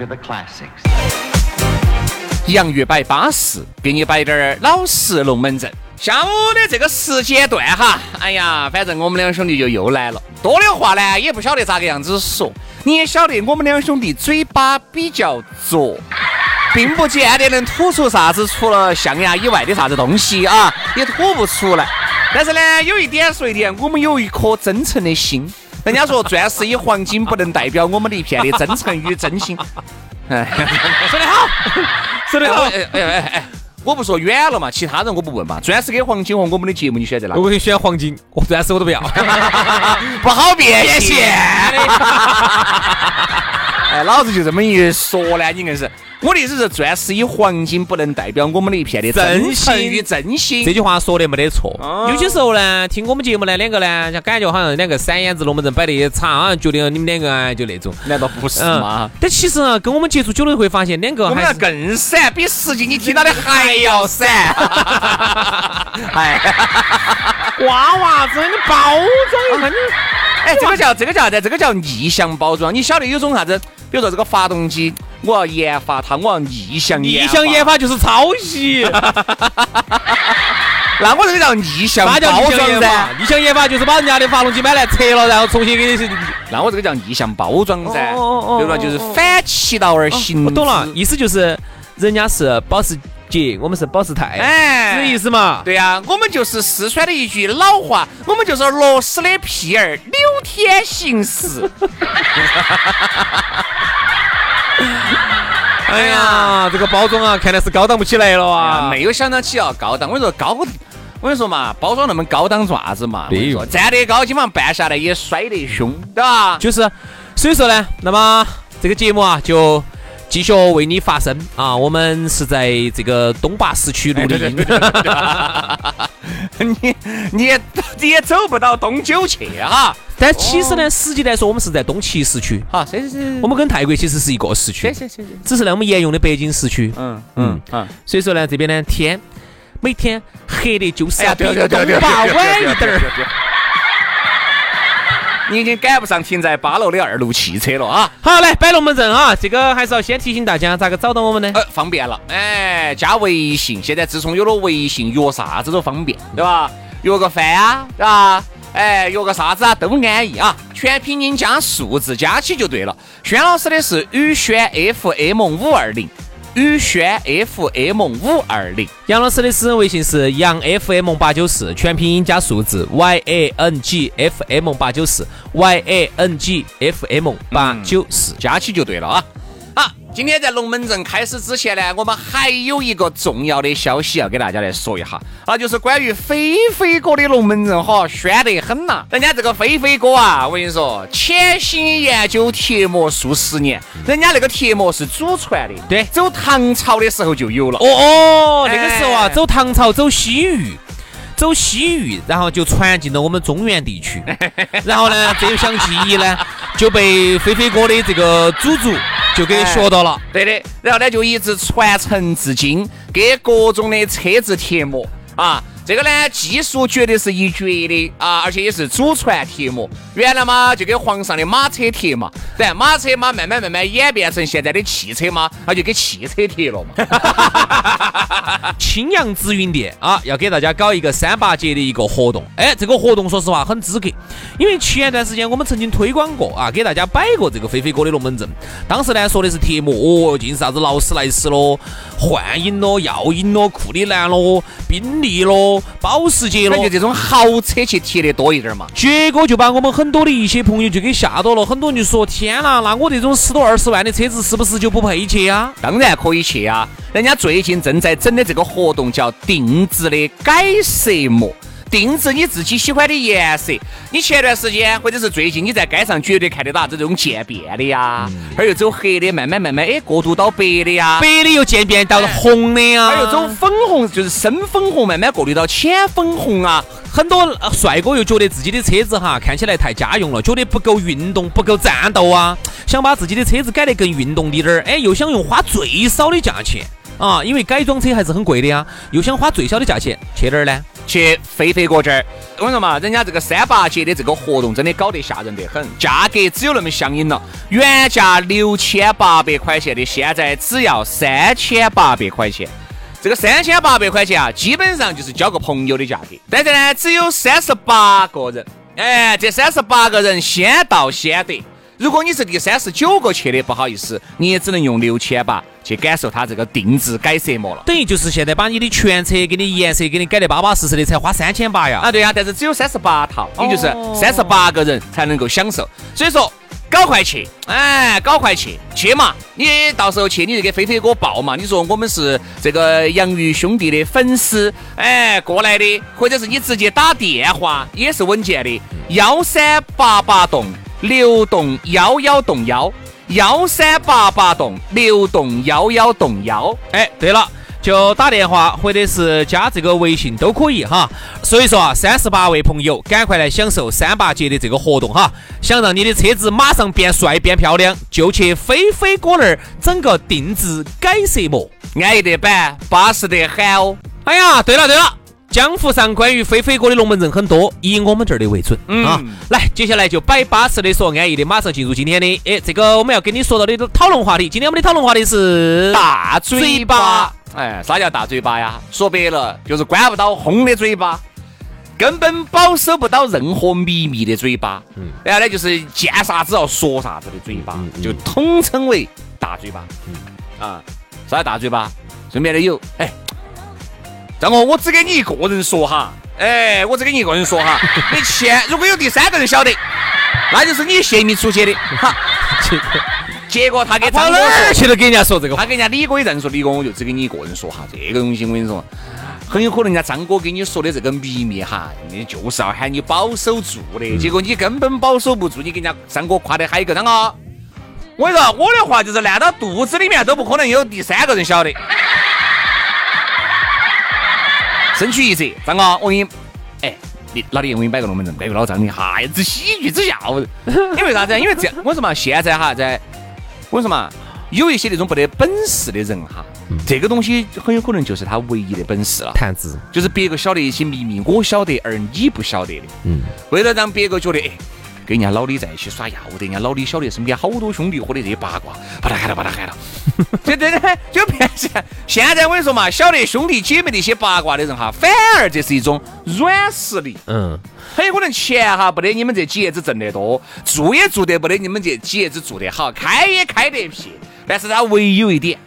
Return to the classics. 洋芋摆巴适，给你摆点儿老实龙门阵。下午的这个时间段哈，哎呀，反正我们两兄弟就又来了。多的话呢，也不晓得咋个样子说。你也晓得，我们两兄弟嘴巴比较拙，并不见得能吐出啥子除了象牙以外的啥子东西啊，也吐不出来。但是呢，有一点说一点，我们有一颗真诚的心。人家说钻石与黄金不能代表我们的一片的真诚与真心。哎，说得好，说得好。哎哎哎哎，我不说远了嘛，其他人我不问嘛。钻石跟黄金和我们的节目，你选择哪个？我选黄金，我钻石我都不要。不好变现的。哎，老子就这么一说呢，你硬是。我的意思是，钻石与黄金不能代表我们的一片的真诚与真心。这句话说的没得错。哦有些时候呢，听我们节目呢，两个呢，像感觉好像两个散眼子龙门阵摆得差，好像觉得你们两个啊就那种。难道不是吗？但其实呢，跟我们接触久了会发现，两个我们要更散，比实际你听到的还要散。哎，娃娃子，你包装一下你。哎，这个叫这个叫啥子？这个叫逆向包装。你晓得有种啥子？比如说这个发动机，我要研发它，我要逆向研逆向研发就是抄袭，那我这个叫逆向包装噻？？逆向研发就是把人家的发动机买来拆了，然后重新给你。那我这个叫逆向包装噻，对吧？就是反其道而行。我懂了，意思就是人家是保时捷，我们是保时泰，哎是这意思嘛？对呀、我们就是四川的一句老话，我们就是螺丝的屁儿，柳天行驶。哎呀，这个包装啊，看来是高档不起来了啊，啊！没有想到起要高档。我跟你说高，我跟你说嘛，包装那么高档做啥子嘛？我跟你说，站得高，基本上办下来也摔得凶，对吧？就是，所以说呢，那么这个节目啊，就继续为你发声啊。我们是在这个东坝市区录的音，你你也你也走不到东九去哈。但其实呢，实际来说，我们是在东七市区，好，是是是，我们跟泰国其实是一个市区，是是是，只是呢，我们沿用的北京市区。嗯嗯嗯。所以说呢，这边呢天每天黑的就是要比东坝晚一点儿。你已经赶不上停在八楼的二路汽车了啊！好，来摆龙门阵啊！这个还是要先提醒大家咋个找到我们呢？呃，方便了，哎，加微信，现在自从有了微信，约啥子都方便，对吧？约个饭啊，对吧？哎，约个啥子啊，都安逸啊！全拼音加数字加起就对了。轩老师的是宇轩 FM 五二零，宇轩 FM 五二零。杨老师的私人微信是杨 FM 八九四，全拼音加数字 Y A N G F M 八九四 Y A N G F M 八九四。加起就对了啊。好，今天在龙门阵开始之前呢，我们还有一个重要的消息要给大家来说一下，那就是关于飞飞哥的龙门阵哈，宣得很呐。人家这个飞飞哥啊，我跟你说，潜心研究贴膜数十年，人家那个贴膜是祖传的，对走唐朝的时候就有了。哦哦，那个时候啊，哎走唐朝，走西域。走西域，然后就传进了我们中原地区，然后呢，这项技艺呢就被飞飞哥的这个祖祖就给学到了。对的，然后呢就一直传承至今，给各种的车子贴膜啊。这个呢，技术绝对是一绝的啊，而且也是祖传贴膜。原来嘛，就跟皇上的马车贴嘛，然马车嘛，慢慢慢慢演变成现在的汽车嘛，那就给汽车贴了嘛。青阳紫云店啊，要给大家搞一个三八节的一个活动。哎，这个活动说实话很资格，因为前段时间我们曾经推广过啊，给大家摆过这个飞飞哥的龙门阵。当时呢说的是贴膜，哦，尽是啥子劳斯莱斯咯、幻影咯、耀影咯、库里南咯、宾利咯。保时捷了，就这种豪车去贴的多一点嘛。结果就把我们很多的一些朋友就给吓到了，很多人就说：天呐，那我这种十多二十万的车子是不是就不配去啊？当然可以去啊！人家最近正在整的这个活动叫定制的改色膜。定制你自己喜欢的颜色。你前段时间或者是最近你在街上绝对看得到这种渐变的呀，而又走黑的，慢慢慢慢哎过渡到白的呀，白的又渐变到红的呀，而又走粉红，就是深粉红，慢慢过渡到浅粉红啊。很多帅哥又觉得自己的车子哈看起来太家用了，觉得不够运动，不够战斗啊，想把自己的车子改得更运动滴点儿，哎，又想用花最少的价钱啊，因为改装车还是很贵的呀，又想花最小的价钱去哪儿呢？去飞飞哥这儿，我跟你说嘛，人家这个三八节的这个活动真的搞得吓人得很，价格只有那么相应了，原价六千八百块钱的，现在只要三千八百块钱。这个三千八百块钱啊，基本上就是交个朋友的价格。但是呢，只有三十八个人，哎，这三十八个人先到先得。如果你是第三十九个去的，不好意思，你也只能用六千八去感受它这个定制改色膜了。等于就是现在把你的全车给你颜色给你改得巴巴适适的，才花三千八呀。啊，对呀，但是只有三十八套，也就是三十八个人才能够享受。所以说，搞快去，哎，搞快去，去嘛！你到时候去，你就给飞飞哥报嘛。你说我们是这个洋芋兄弟的粉丝，哎，过来的，或者是你直接打电话也是稳健的，幺三八八栋。六栋幺幺栋幺幺三八八栋六栋幺幺栋幺，哎，对了，就打电话或者是加这个微信都可以哈。所以说啊，三十八位朋友，赶快来享受三八节的这个活动哈！想让你的车子马上变帅变漂亮，就去飞飞哥那儿整个定制改色膜，安逸得板，巴适得很哦。哎呀，对了对了。江湖上关于飞飞哥的龙门阵很多，以我们这儿的为准啊！来，接下来就摆巴适的说安逸的，马上进入今天的哎，这个我们要跟你说到的讨论话题。今天我们的讨论话题是大嘴巴。哎，啥叫大嘴巴呀？说白了就是关不到轰的嘴巴，根本保守不到任何秘密的嘴巴。嗯，然后呢，就是见啥子要说啥子的嘴巴，就统称为大嘴巴。嗯，啊，啥叫大嘴巴？顺便的有，哎。张哥，我只给你一个人说哈，哎，我只给你一个人说哈，你千如果有第三个人晓得，那就是你泄密出去的，哈。结果他给张哥说，去了给人家说这个，他给人家李哥也这样说，李哥我就只给你一个人说哈，这个东西我跟你说，很有可能人家张哥给你说的这个秘密哈，你就是要喊你保守住的，结果你根本保守不住，你给人家张哥夸的还有一个张哥，我跟你说，我的话就是烂到肚子里面都不可能有第三个人晓得。争取一折，张哥，我给你，哎，你老弟，我给你摆个龙门阵，摆个老张你哈子喜剧之笑。因为啥子？因为这样，我说嘛，现在哈，在我说嘛，有一些那种不得本事的人哈，这个东西很有可能就是他唯一的本事了。谈资，就是别个晓得一些秘密，我晓得，而你不晓得的。嗯。为了让别个觉得，哎。跟人家老李在一起耍，要得人家老李晓得身边好多兄弟伙的这些八卦，把他喊了，把他喊了，就对对就变成现在我跟你说嘛，晓得兄弟姐妹那些八卦的人哈，反而这是一种软实力。嗯，很有可能钱哈不得你们这几爷子挣得多，做也做得不得你们这几爷子做得好，开也开得撇，但是他唯有一点，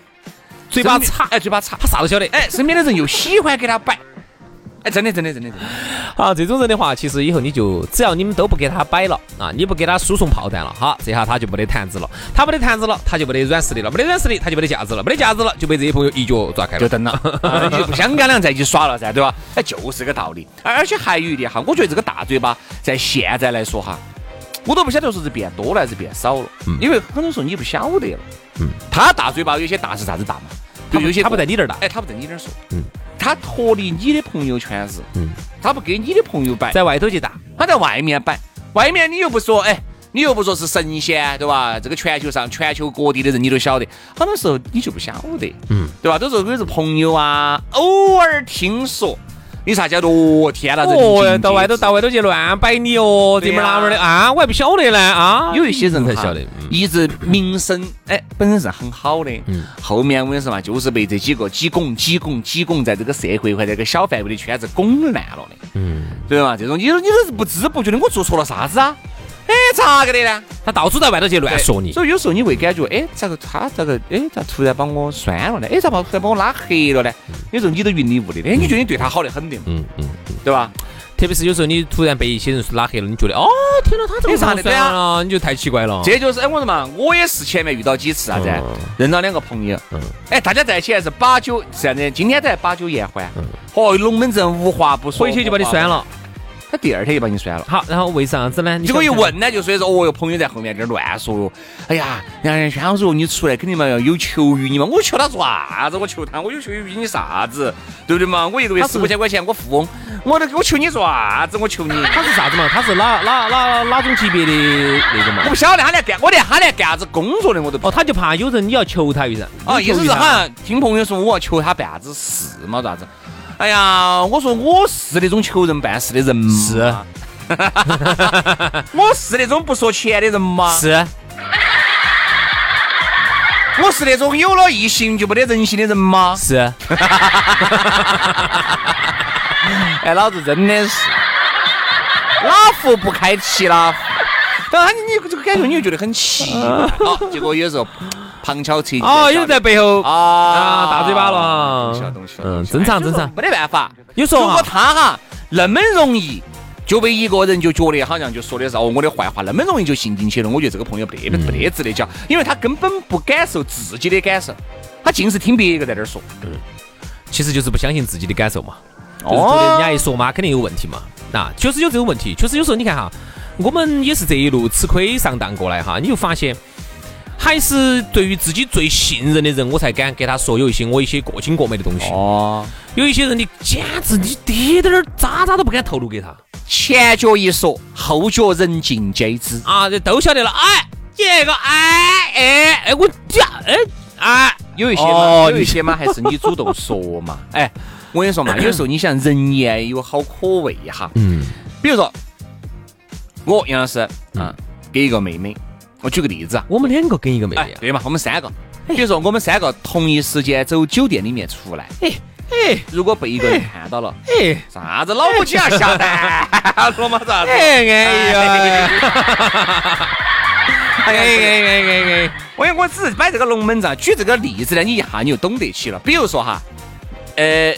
嘴巴差，哎，嘴巴差，他啥都晓得，哎，身边的人又喜欢给他摆。哎，真的，真的，真的，真的。好，这种人的话，其实以后你就只要你们都不给他摆了啊，你不给他输送炮弹了，哈，这下他就没得谈资了。他没得谈资了，他就没得软实力了，没得软实力，他就没得价值了，没得价值了，就被这些朋友一脚抓开了，就蹬了，你就不想跟两个在一起耍了噻，对吧？哎，就是这个道理。而且还有一点哈，我觉得这个大嘴巴在现在来说哈，我都不晓得说是变多了还是变少了，因为很多时候你不晓得了。嗯。他大嘴巴有些大是啥子大嘛？就有些他不在你这儿打，哎，他不在你这儿说。嗯。他脱离你的朋友圈子，嗯，他不给你的朋友摆，在外头去打，他在外面摆，外面你又不说，哎，你又不说是神仙，对吧？这个全球上全球各地的人你都晓得，很多时候你就不晓得，嗯，对吧？都是都是朋友啊，偶尔听说，你啥叫做哦天哪，人哦，尽到外头到外头去乱摆你哦，这门儿那门的啊，我还不晓得呢啊。有一些人才晓得，嗯一直名声哎本身是很好的，嗯后面我跟你说嘛，就是被这几个几拱几拱几拱在这个社会或者这个小范围的圈子拱烂了的，嗯，对吧？这种你你都是不知不觉的，我做错了啥子啊？哎，咋个的呢？他到处在外头去乱说你。所以有时候你会感觉，哎，咋个他咋个，哎，咋突然把我删了呢？哎，咋把突然把我拉黑了呢？有时候你都云里雾里的，哎，你觉得你对他好得很的，嗯嗯，对吧？特别是有时候你突然被一些人拉黑了，你觉得哦，天哪，他这个啥的哎啥的对啊了，你就太奇怪了。这就是哎，我说嘛，我也是前面遇到几次啥子嗯，认到两个朋友嗯，哎，大家在一起还是把酒这样子，今天在把酒言欢，哦，龙门阵无话不说，回去就把你删了。他第二天就把你删了。好，然后为啥子呢？你结果一问呢，就说是哦哟，朋友在后面这儿乱说哟。哎呀，杨轩我说你出来肯定嘛要有求于你嘛，我求他做啥子？我求他，我有求于你啥子？对不对嘛？我一个月四五千块钱，我富翁，我都我求你做啥子？我求你。他是啥子嘛？他是哪哪哪哪种级别的那个嘛我？不晓得他连干，我连他连干啥子工作的我都不哦，他就怕有人你要求他一人，哦，意思是好像听朋友说我要求他办啥子事嘛，咋子？哎呀，我说我是那种求人办事的人吗？是。我是那种不说钱的人吗？是我是那种有了异性就没得人性的人吗？是，哎，老子真的是哪壶不开提哪壶。你这个感觉你就觉得很奇怪。哦，结果有时候旁敲侧击。哦，有人在背后啊啊大嘴巴了。嗯正常正常没得办法。有时候如果他哈那么容易。就被一个人就觉得好像就说的是哦我的坏话，那么容易就信进去了。我觉得这个朋友不得不得值得交，因为他根本不感受自己的感受，他尽是听别个在那儿说。其实就是不相信自己的感受嘛。就是哦觉得人家一说嘛，肯定有问题嘛。啊，确实有这种问题。确实有时候你看哈，我们也是这一路吃亏上当过来哈，你就发现。还是对于自己最信任的人，我才敢给他说有一些我一些过精过美的东西。哦，有一些人，你简直你滴点儿渣渣都不敢透露给他前脚一说，后脚人尽皆知。啊，这都晓得了。哎，这个哎哎哎，我讲哎哎，有一些嘛，哦有一些嘛，还是你主动说嘛。哎，我跟你说嘛，有时候你想人言有好可畏哈。嗯比如说，我杨老师啊，给一个妹妹，我举个例子啊。我们两个跟一个妹妹啊，，哎对嘛，我们三个，比如说我们三个同一时间走酒店里面出来，哎哎如果被一个人看到了，哎啥子老母鸡要下蛋了嘛啥子？哎 哎呀！哎哎哎哎哎！我我只是摆这个龙门阵，举这个例子呢，你一下你就懂得起了。比如说哈，呃，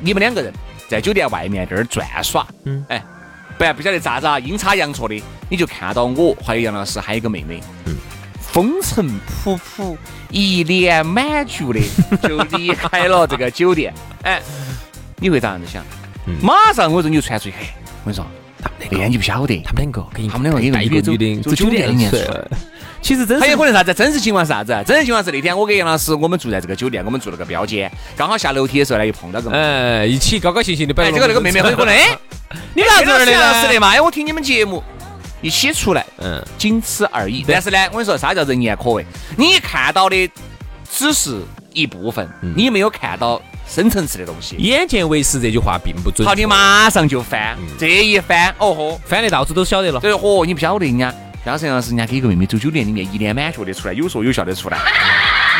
你们两个人在酒店外面这儿转耍，嗯哎，不然不晓得咋子啊，阴差阳错的，你就看到我还有杨老师还有一个妹妹，嗯。风尘仆仆、一脸满足的 就离开了这个酒店，哎，你会咋样子想？嗯。马上我这就传出去，嘿，我跟你说，那天你不晓得，他们两个跟一他们两个一个带一个女的女的走走酒店里面出来。其实真是还有可能啥子？真实情况是啥子？真实情况是那天我跟杨老师，我们住在这个酒店，我们住了个标间，刚好下楼梯的时候呢，又碰到个妹妹。哎，一起高高兴兴的摆哎，了。结果那个妹妹很可能，哎，你咋这儿的呢？杨老师的嘛？哎，我听你们节目，一起出来，嗯，仅此而已。但是呢，我跟你说，啥叫人言可畏？你看到的只是一部分，你没有看到深层次的东西。眼见为实这句话并不准。好，你马上就翻，这一翻，哦豁，翻的到处都晓得了。对，嚯，你不晓得人家。当时杨老师，人家给一个妹妹走酒店里面，一脸满血的出来，有说有笑的出来。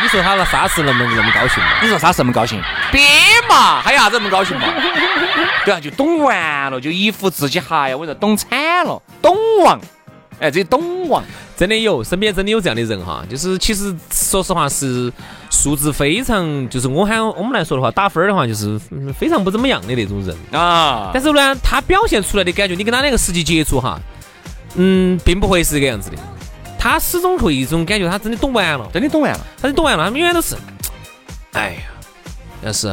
你说他那啥是那么那么高兴嘛？你说他是那么高兴？别嘛，还有啥子那么高兴嘛？对啊，就懂完了，就一副自己哈呀，我说懂惨了，懂王，哎，这懂王，真的有，身边真的有这样的人哈，就是其实说实话是素质非常，就是我喊我们来说的话，打分儿的话就是嗯非常不怎么样的那种人。啊，但是呢，他表现出来的感觉，你跟他那个实际接触哈，嗯，并不会是这个样子的。他始终会一种感觉，他真的懂完了，真的懂完了。他就懂完了，他们永远都是，哎呀，要是，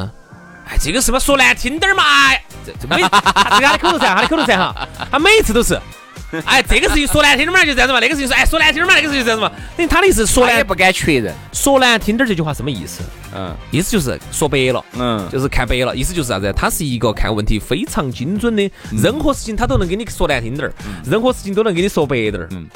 哎，这个是不是说难听点儿嘛？哎这这每他这个他的口头禅，他的口头禅哈，他每次都是。哎，这个事情说难听点儿嘛，就这样子嘛；那个事情说，哎，说难听点儿嘛，那个事情就这样子嘛。等于他的意思说难也不敢确认，说难听点儿这句话什么意思？嗯意思就是说白了，嗯，就是看白了，意思就是啥子？他是一个看问题非常精准的，任何事情他都能给你说难听点儿，任何事情都能给你说白点儿。嗯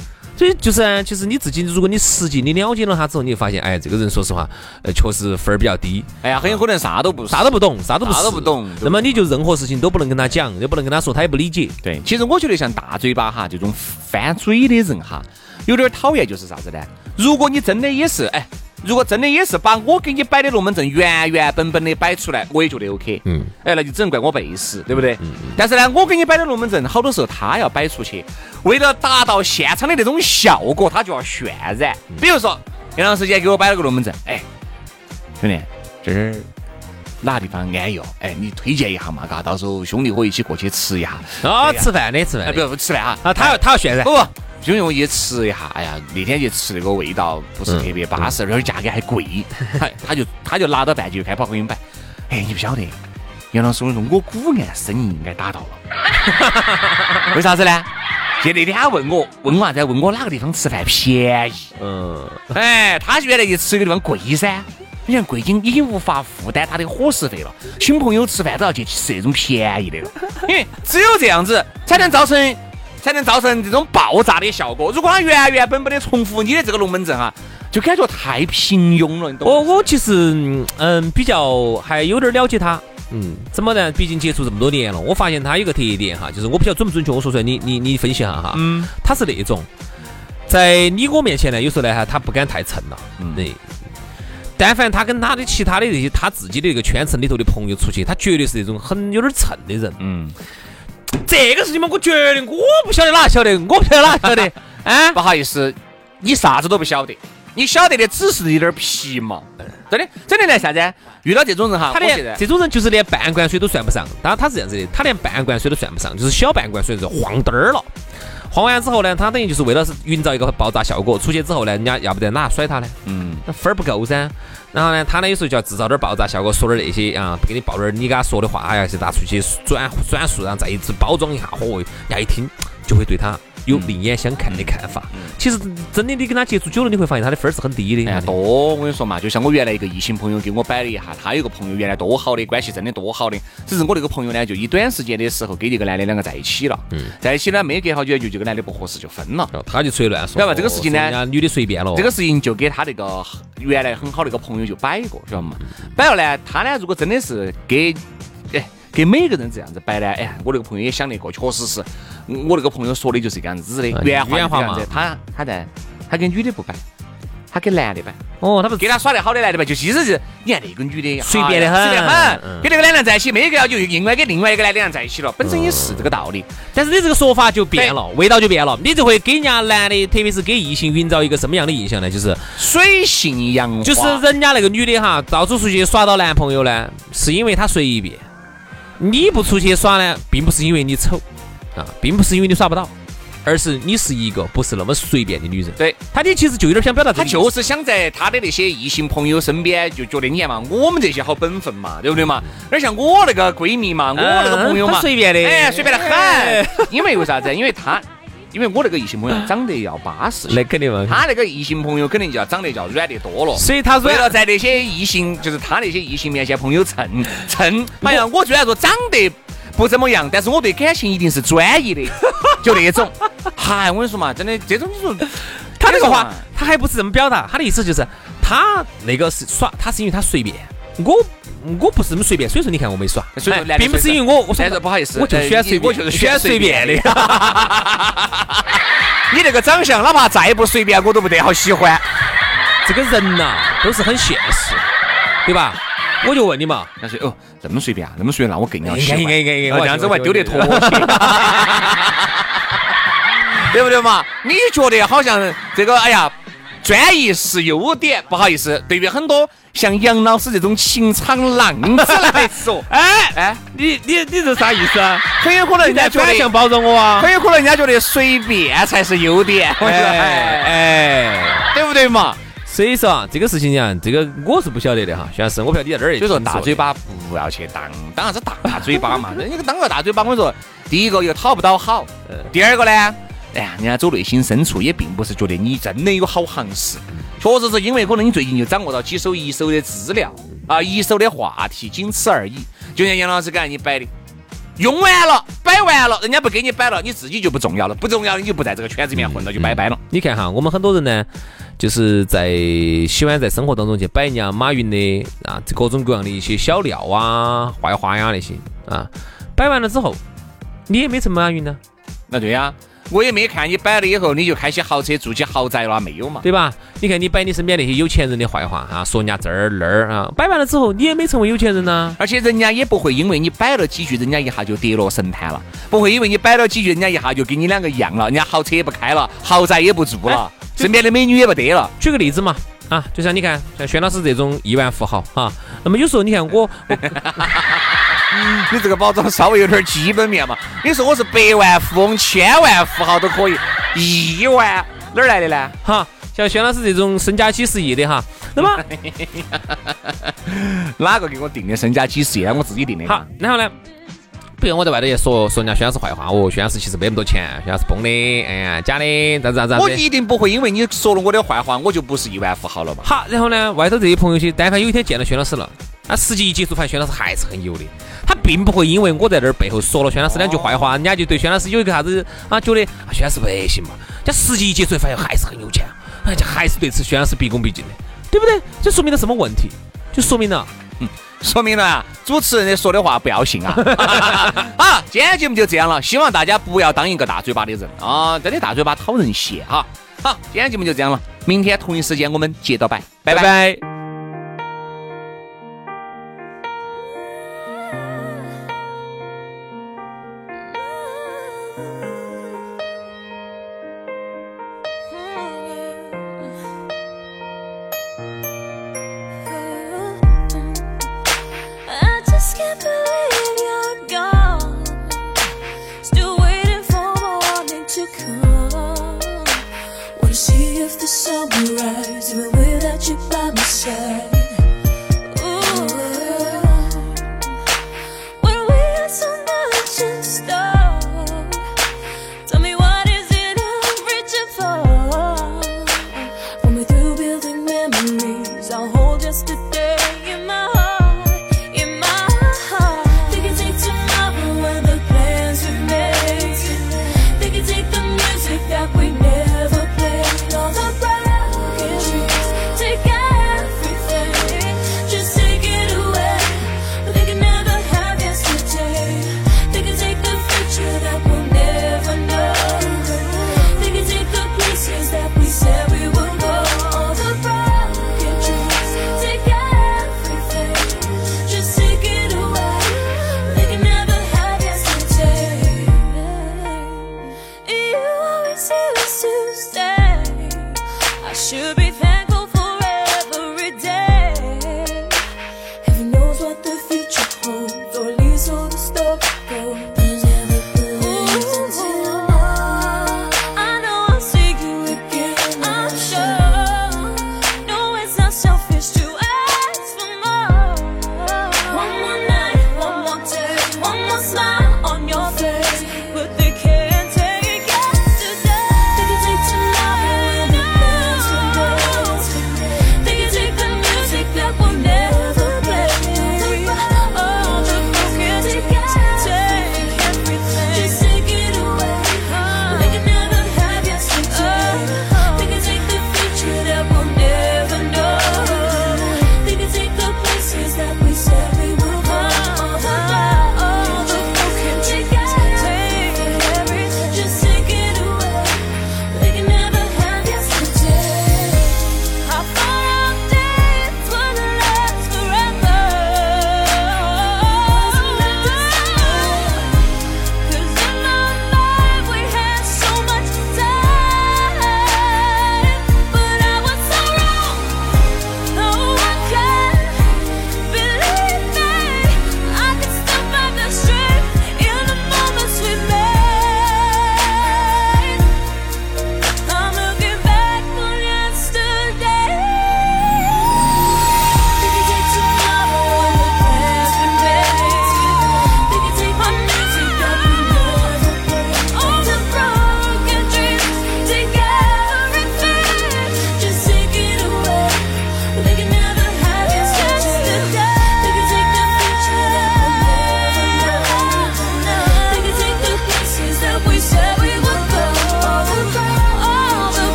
所以就是啊，其实你自己，如果你实际你了解了他之后，你就发现，哎，这个人说实话，呃，确实分儿比较低，哎呀，很有可能啥都不啥都不懂，啥都不啥都不懂那么你就任何事情都不能跟他讲，也不能跟他说，他也不理解。对，其实我觉得像大嘴巴哈这种翻嘴的人哈，有点讨厌，就是啥子呢？如果你真的也是，哎，如果真的也是把我给你摆的龙门阵原原本本的摆出来，我也觉得 OK。嗯，哎，那就只能怪我背时，对不对？但是呢，我给你摆的龙门阵，好多时候他要摆出去，为了达到现场的那种效果，他就要渲染。比如说，杨老师今天给我摆了个龙门阵，哎，兄弟，这儿哪个地方安逸哦？哎，你推荐一下嘛，嘎，到时候兄弟伙一起过去吃一下。啊，吃饭的吃哎，饭哎不不吃饭哈。啊，他要他要渲染不。不，兄弟我一吃一下，哎呀，那天去吃那个味道不是特别巴适，而且价格还贵，他他就他就拿到半截就开跑给你摆，哎，你不晓得，杨老师，我说我估按生意应该打到了，为啥子呢？就那天他问我，问我啥子？问我哪个地方吃饭便宜？嗯，哎，他原来去吃一个地方贵噻，你像贵已经已经无法负担他的伙食费了，请朋友吃饭都要去吃那种便宜的了，因为只有这样子才能造成才能造成这种爆炸的效果。如果他原原本本的重复你的这个龙门阵哈，就感觉太平庸了，你懂吗？我我其实嗯比较还有点了解他，嗯，怎么呢？毕竟接触这么多年了，我发现他有个特点哈，就是我不晓得准不准确，我说出来你你你分析一下哈。嗯，他是那种在你我面前呢，有时候呢哈，他不敢太蹭了，嗯，对。但凡他跟他的其他的这些他自己的这个圈层里头的朋友出去，他绝对是那种很有点蹭的人。嗯，这个事情嘛，我觉得我不晓得哪晓得，我不晓得哪晓得。啊，不好意思，你啥子都不晓得，你晓得的只是一点皮毛。真的，真的来啥子？遇到这种人哈，他连这种人就是连半罐水都算不上。当然他是这样子的，他连半罐水都算不上，就是小半罐水是晃灯儿了。晃完之后呢，他等于就是为了是营造一个爆炸效果，出去之后呢，人家要不得哪甩他呢？嗯，那分儿不够噻。然后呢，他呢有时候就要制造点儿爆炸效果，说点儿那些啊，给你爆点儿你给他说的话，哎呀，是拿出去转转述，然后再一次包装一下，嚯，人家一听就会对他有另眼相看的看法。其实真的你跟他接触久了，你会发现他的分儿是很低的。哎，多，我跟你说嘛，就像我原来一个异性朋友给我摆了一下，他有个朋友原来多好的关系，真的多好的，只是我那个朋友呢，就以短时间的时候跟一个男的两个在一起了，嗯在一起呢没隔好久就这个男的不合适就分了。哦他就随乱说，晓得吧这个事情呢女的随便了。这个事情就给他那个原来很好的一个朋友就摆过，晓得嘛？摆了呢，他呢如果真的是给，哎，给每个人这样子摆呢，哎，我那个朋友也想得过，确实是嗯我那个朋友说的就是这样子的，嗯原话原话就这样子嘛他他在他跟女的不摆，他跟男的摆。哦，他不给他耍得好的男的吧，就其实是你看那个女的随便得很随便很嗯，跟那个男的在一起，没个要就另外跟另外一个男的在一起了，本身也是这个道理。但是你这个说法就变了，味道就变了，你就会给人家男的，特别是给异性营造一个什么样的印象呢？就是水性杨花，就是人家那个女的哈，到处出去耍到男朋友呢，是因为她随便；你不出去耍呢，并不是因为你丑啊，并不是因为你耍不到，而是你是一个不是那么随便的女人。对。她的其实就有点想表达这他个意思，就是想在他的那些异性朋友身边，就觉得你看嘛，我们这些好本分嘛，对不对嘛？而像我那个闺蜜嘛，我那个朋友嘛，很随便的哎，随便得哎很。因为为啥子？因为他，因为我那个异性朋友长得要巴适，那肯定嘛。他那个异性朋友肯定就要长得要软得多了。所以他为了，在那些异性，就是他那些异性面前，朋友蹭蹭，哎呀，我虽然说长得不怎么样，但是我对感情一定是专一的，就那种。嗨，我跟你说嘛，真的这种你说，他那个话这种啊，她还不是这么表达，他的意思就是他那个是耍，他是因为他随便。我我不是这么随便，所以说你看我没耍，所以说哎并不是因为我我说但是不好意思，我就选随便，我就是选随便的。你那个长相，哪怕再不随便，我都不得好喜欢。这个人呐、都是很现实，对吧？我就问你嘛，但是哦，这么随便啊，那么随便，那我更要喜欢。应该应该应该啊这样子我还丢得脱些。对不对嘛？你觉得好像这个，哎呀，专一是优点，不好意思，对于很多像杨老师这种情场浪子来说，哎哎，你你你这啥意思啊？很有可能人家觉得反向包容我啊？很有可能人家觉得随便才是优点，我觉得，哎，哎，对不对嘛？所以说啊，这个事情啊，这个我是不晓得的哈，徐老师，我不晓得你在哪儿。所以说大嘴，巴不要去当，当啥子大嘴巴嘛？你个当个大嘴巴，我跟你说，第一个又讨不到好，第二个呢，哎呀，人家走内心深处也并不是觉得你真的有好行势，确实是因为可能你最近就掌握到几手一手的资料啊，一手的话题，仅此而已。就像杨老师刚才你摆的。用完了，摆完了，人家不给你摆了，你自己就不重要了，不重要你就不在这个圈子里面混了，就拜拜了。你看哈，我们很多人呢，就是在喜欢在生活当中去摆人家马云的啊，这各种各样的一些小料啊、坏话呀那些啊，摆完了之后，你也没成马云呢，那对呀。我也没看你摆了以后，你就开起豪车住起豪宅了，没有嘛？对吧？你看你摆你身边那些有钱人的坏话啊，说人家这儿那儿啊，摆完了之后，你也没成为有钱人呐。而且人家也不会因为你摆了几句，人家一下就跌落神坛了；不会因为你摆了几句，人家一下就跟你两个一样了，人家豪车也不开了，豪宅也不住了，身边的美女也不得了。举个例子嘛，啊，就像你看，像轩老师这种亿万富豪哈，那么有时候你看我。你这个包装稍微有点基本面嘛？你说我是百万富翁、千万富豪都可以，亿万哪儿来的呢？哈，像轩老师这种身家几十亿的哈，那么 哪个给我定的身家几十亿？我自己定的。好，然后呢？不用我在外头也说说人家轩老师坏话哦，轩老师其实没那么多钱，轩老师崩的，哎呀，假的，咋子咋子？我一定不会因为你说了我的坏话，我就不是亿万富豪了嘛。好，然后呢，外头这些朋友些，但凡有一天见到轩老师了，他实际一接触，发现轩老师还是很油的。他并不会因为我在那儿背后说了轩老师两句坏话，人家就对轩老师有一个啥子啊，觉得啊轩老师不得行嘛。人家实际一接触，发现还是很有钱，人家还是对此轩老师毕恭毕敬的，对不对？这说明了什么问题？就说明了。嗯说明了，主持人的说的话不要信啊！好，今天节目就这样了，希望大家不要当一个大嘴巴的人啊！真的大嘴巴讨人嫌哈。好，今天节目就这样了，明天同一时间我们接着摆，拜拜。should be stop.